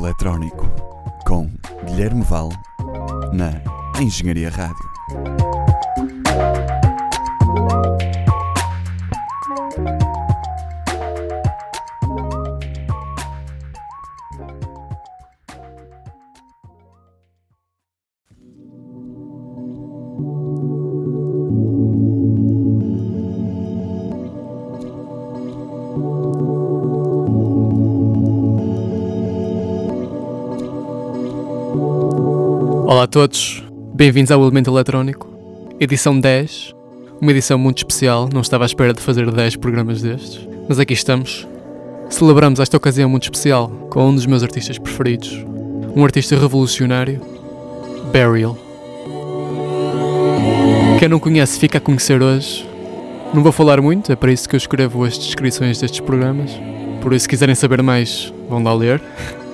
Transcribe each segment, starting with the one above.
Eletrónico com Guilherme Val na Engenharia Rádio. Todos, bem-vindos ao Elemento Eletrónico, edição 10, uma edição muito especial, não estava à espera de fazer 10 programas destes, mas aqui estamos. Celebramos esta ocasião muito especial com um dos meus artistas preferidos, um artista revolucionário, Burial. Quem não conhece fica a conhecer hoje. Não vou falar muito, é para isso que eu escrevo as descrições destes programas, por isso se quiserem saber mais, vão lá ler.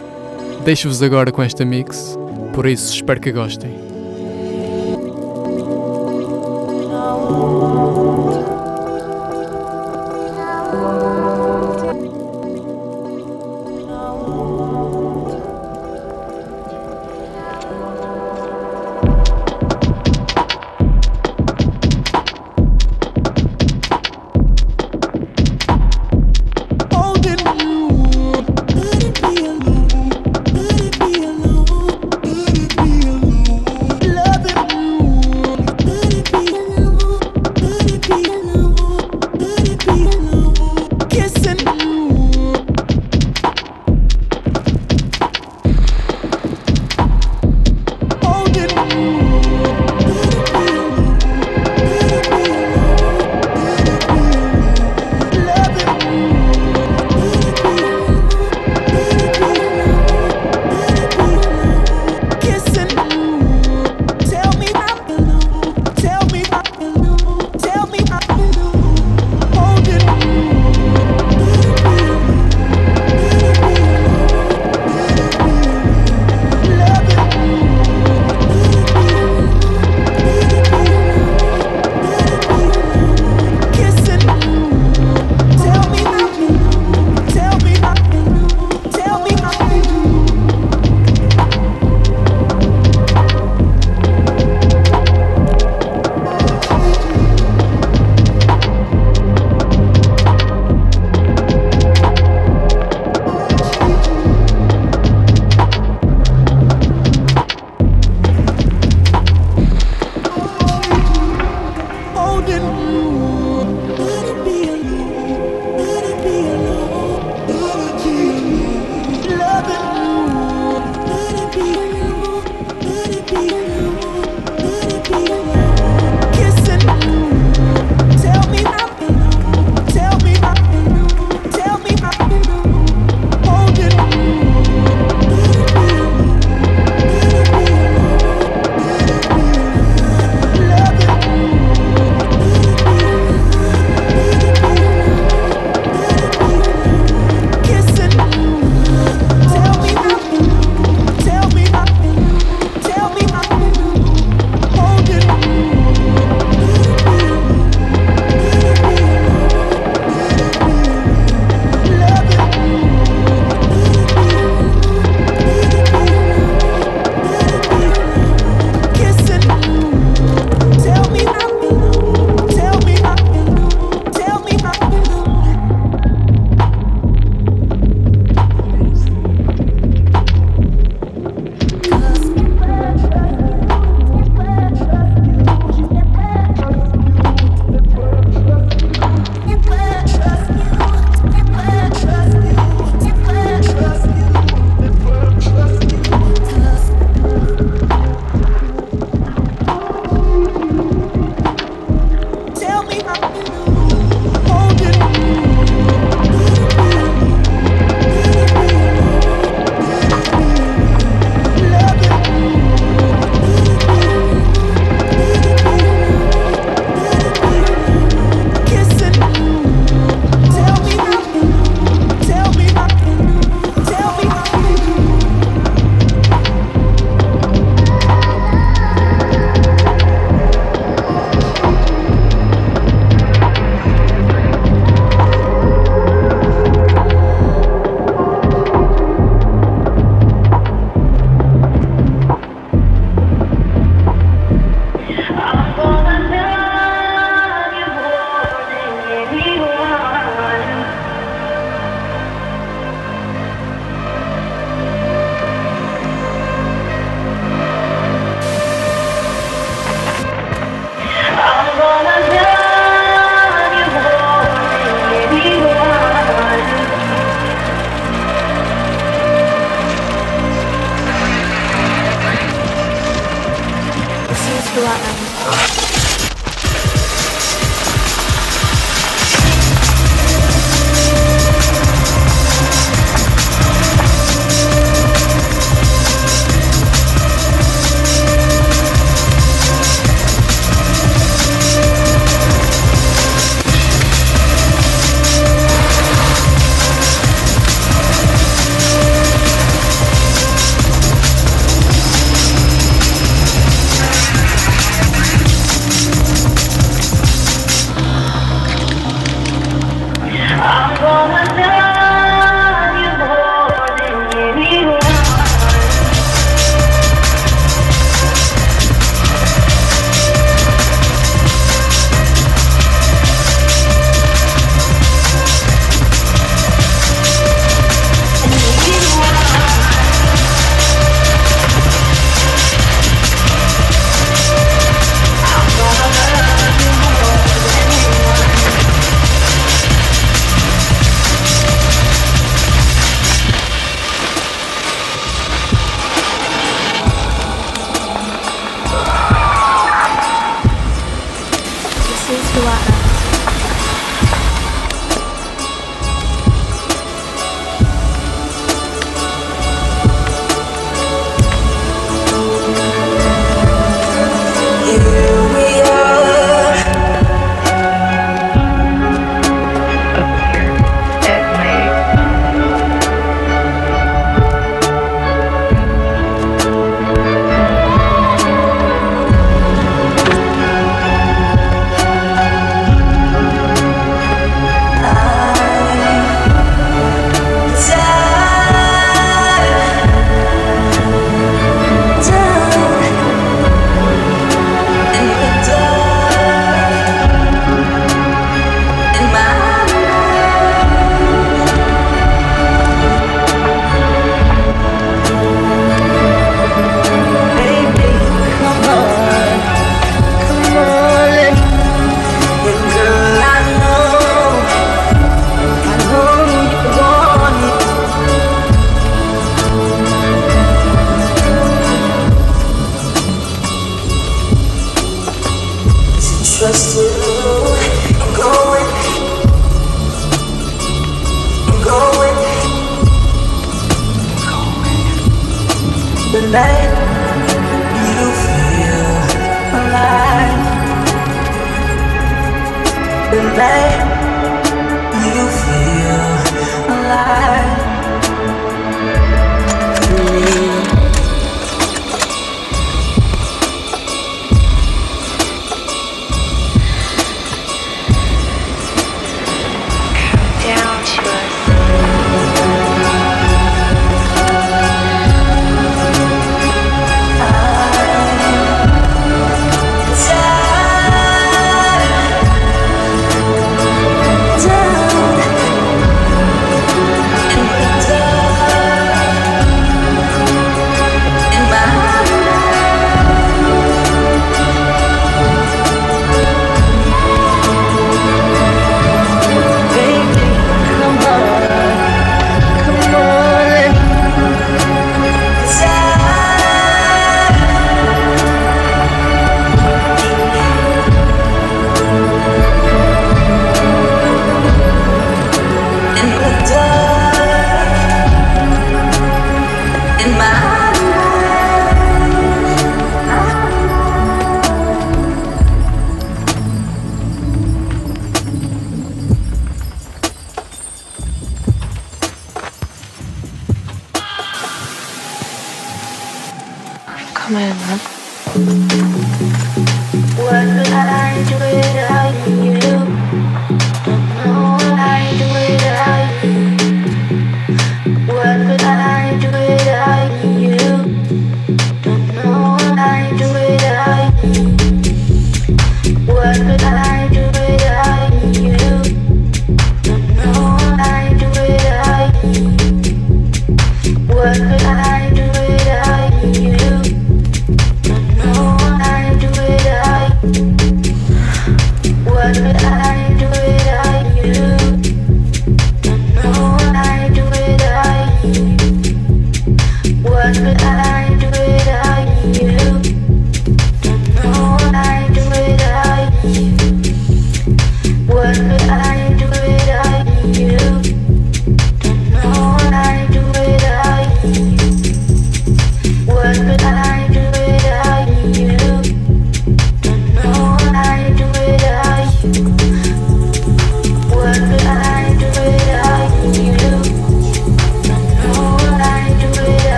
Deixo-vos agora com esta mix, por isso espero que gostem.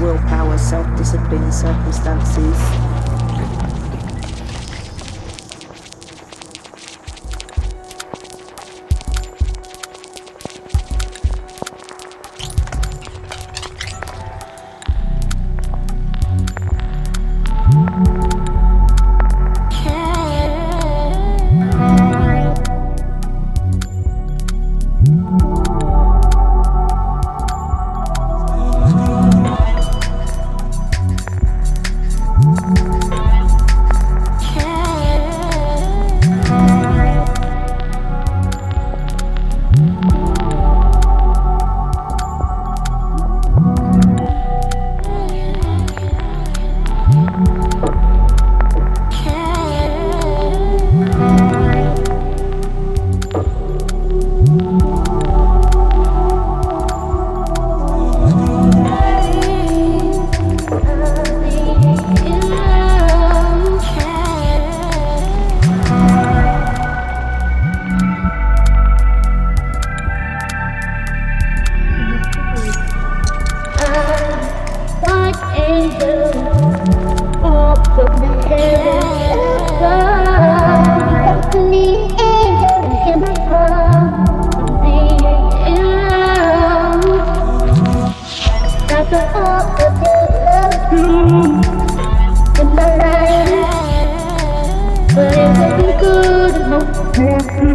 Willpower, self discipline, circumstances. Thank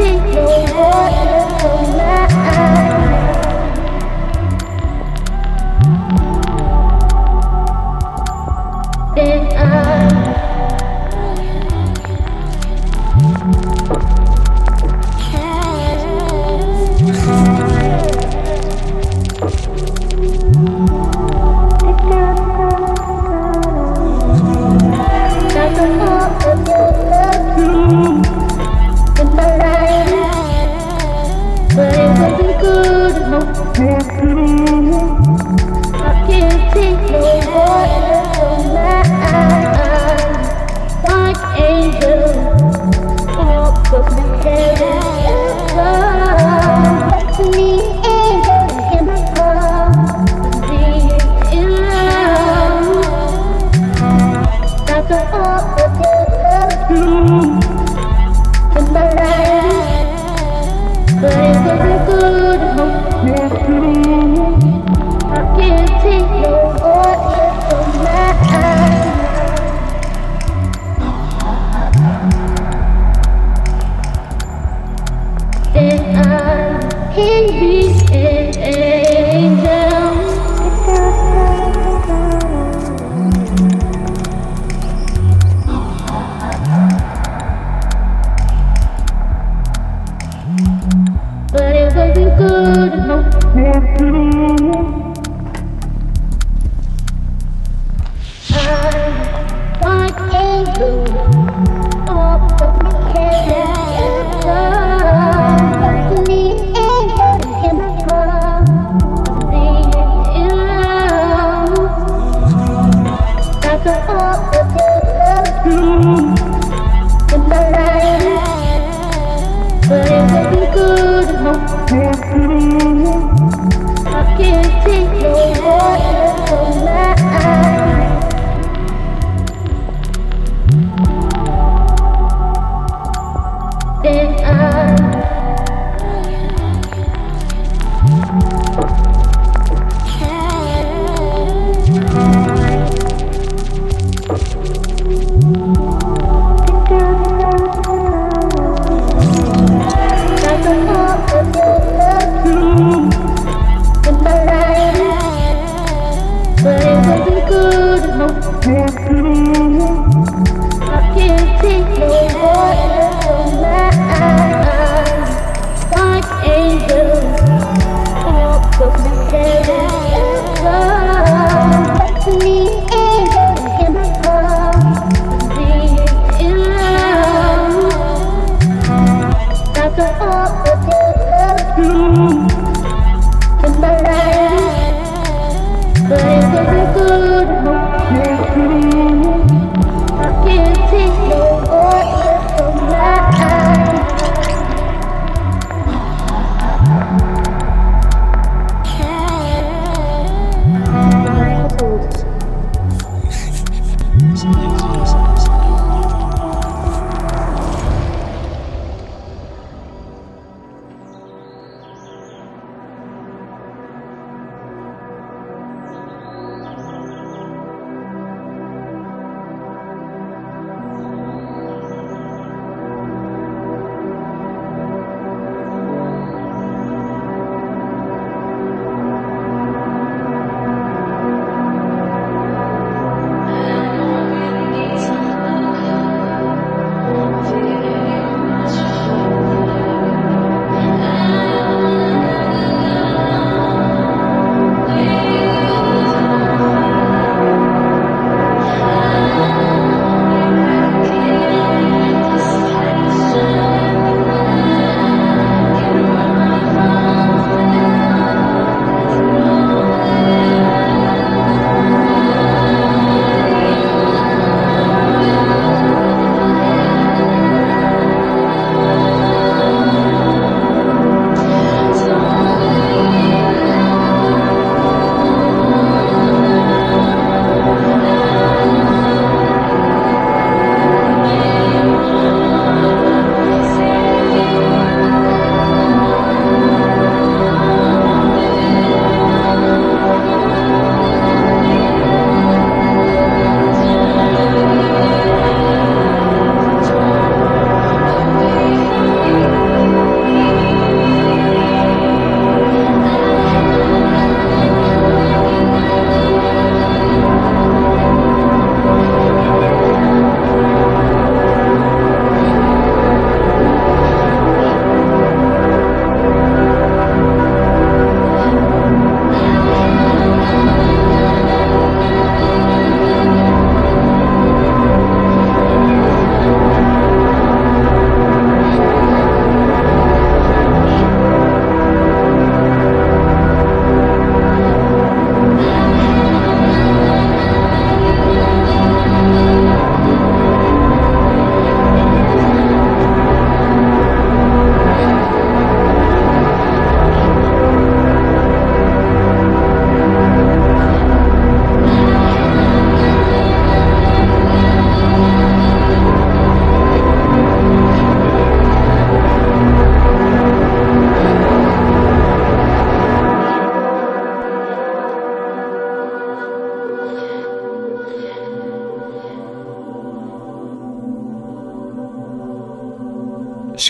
you. Cause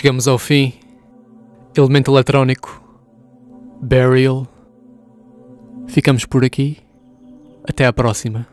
Chegamos ao fim. Elemento eletrónico. Burial. Ficamos por aqui. Até à próxima.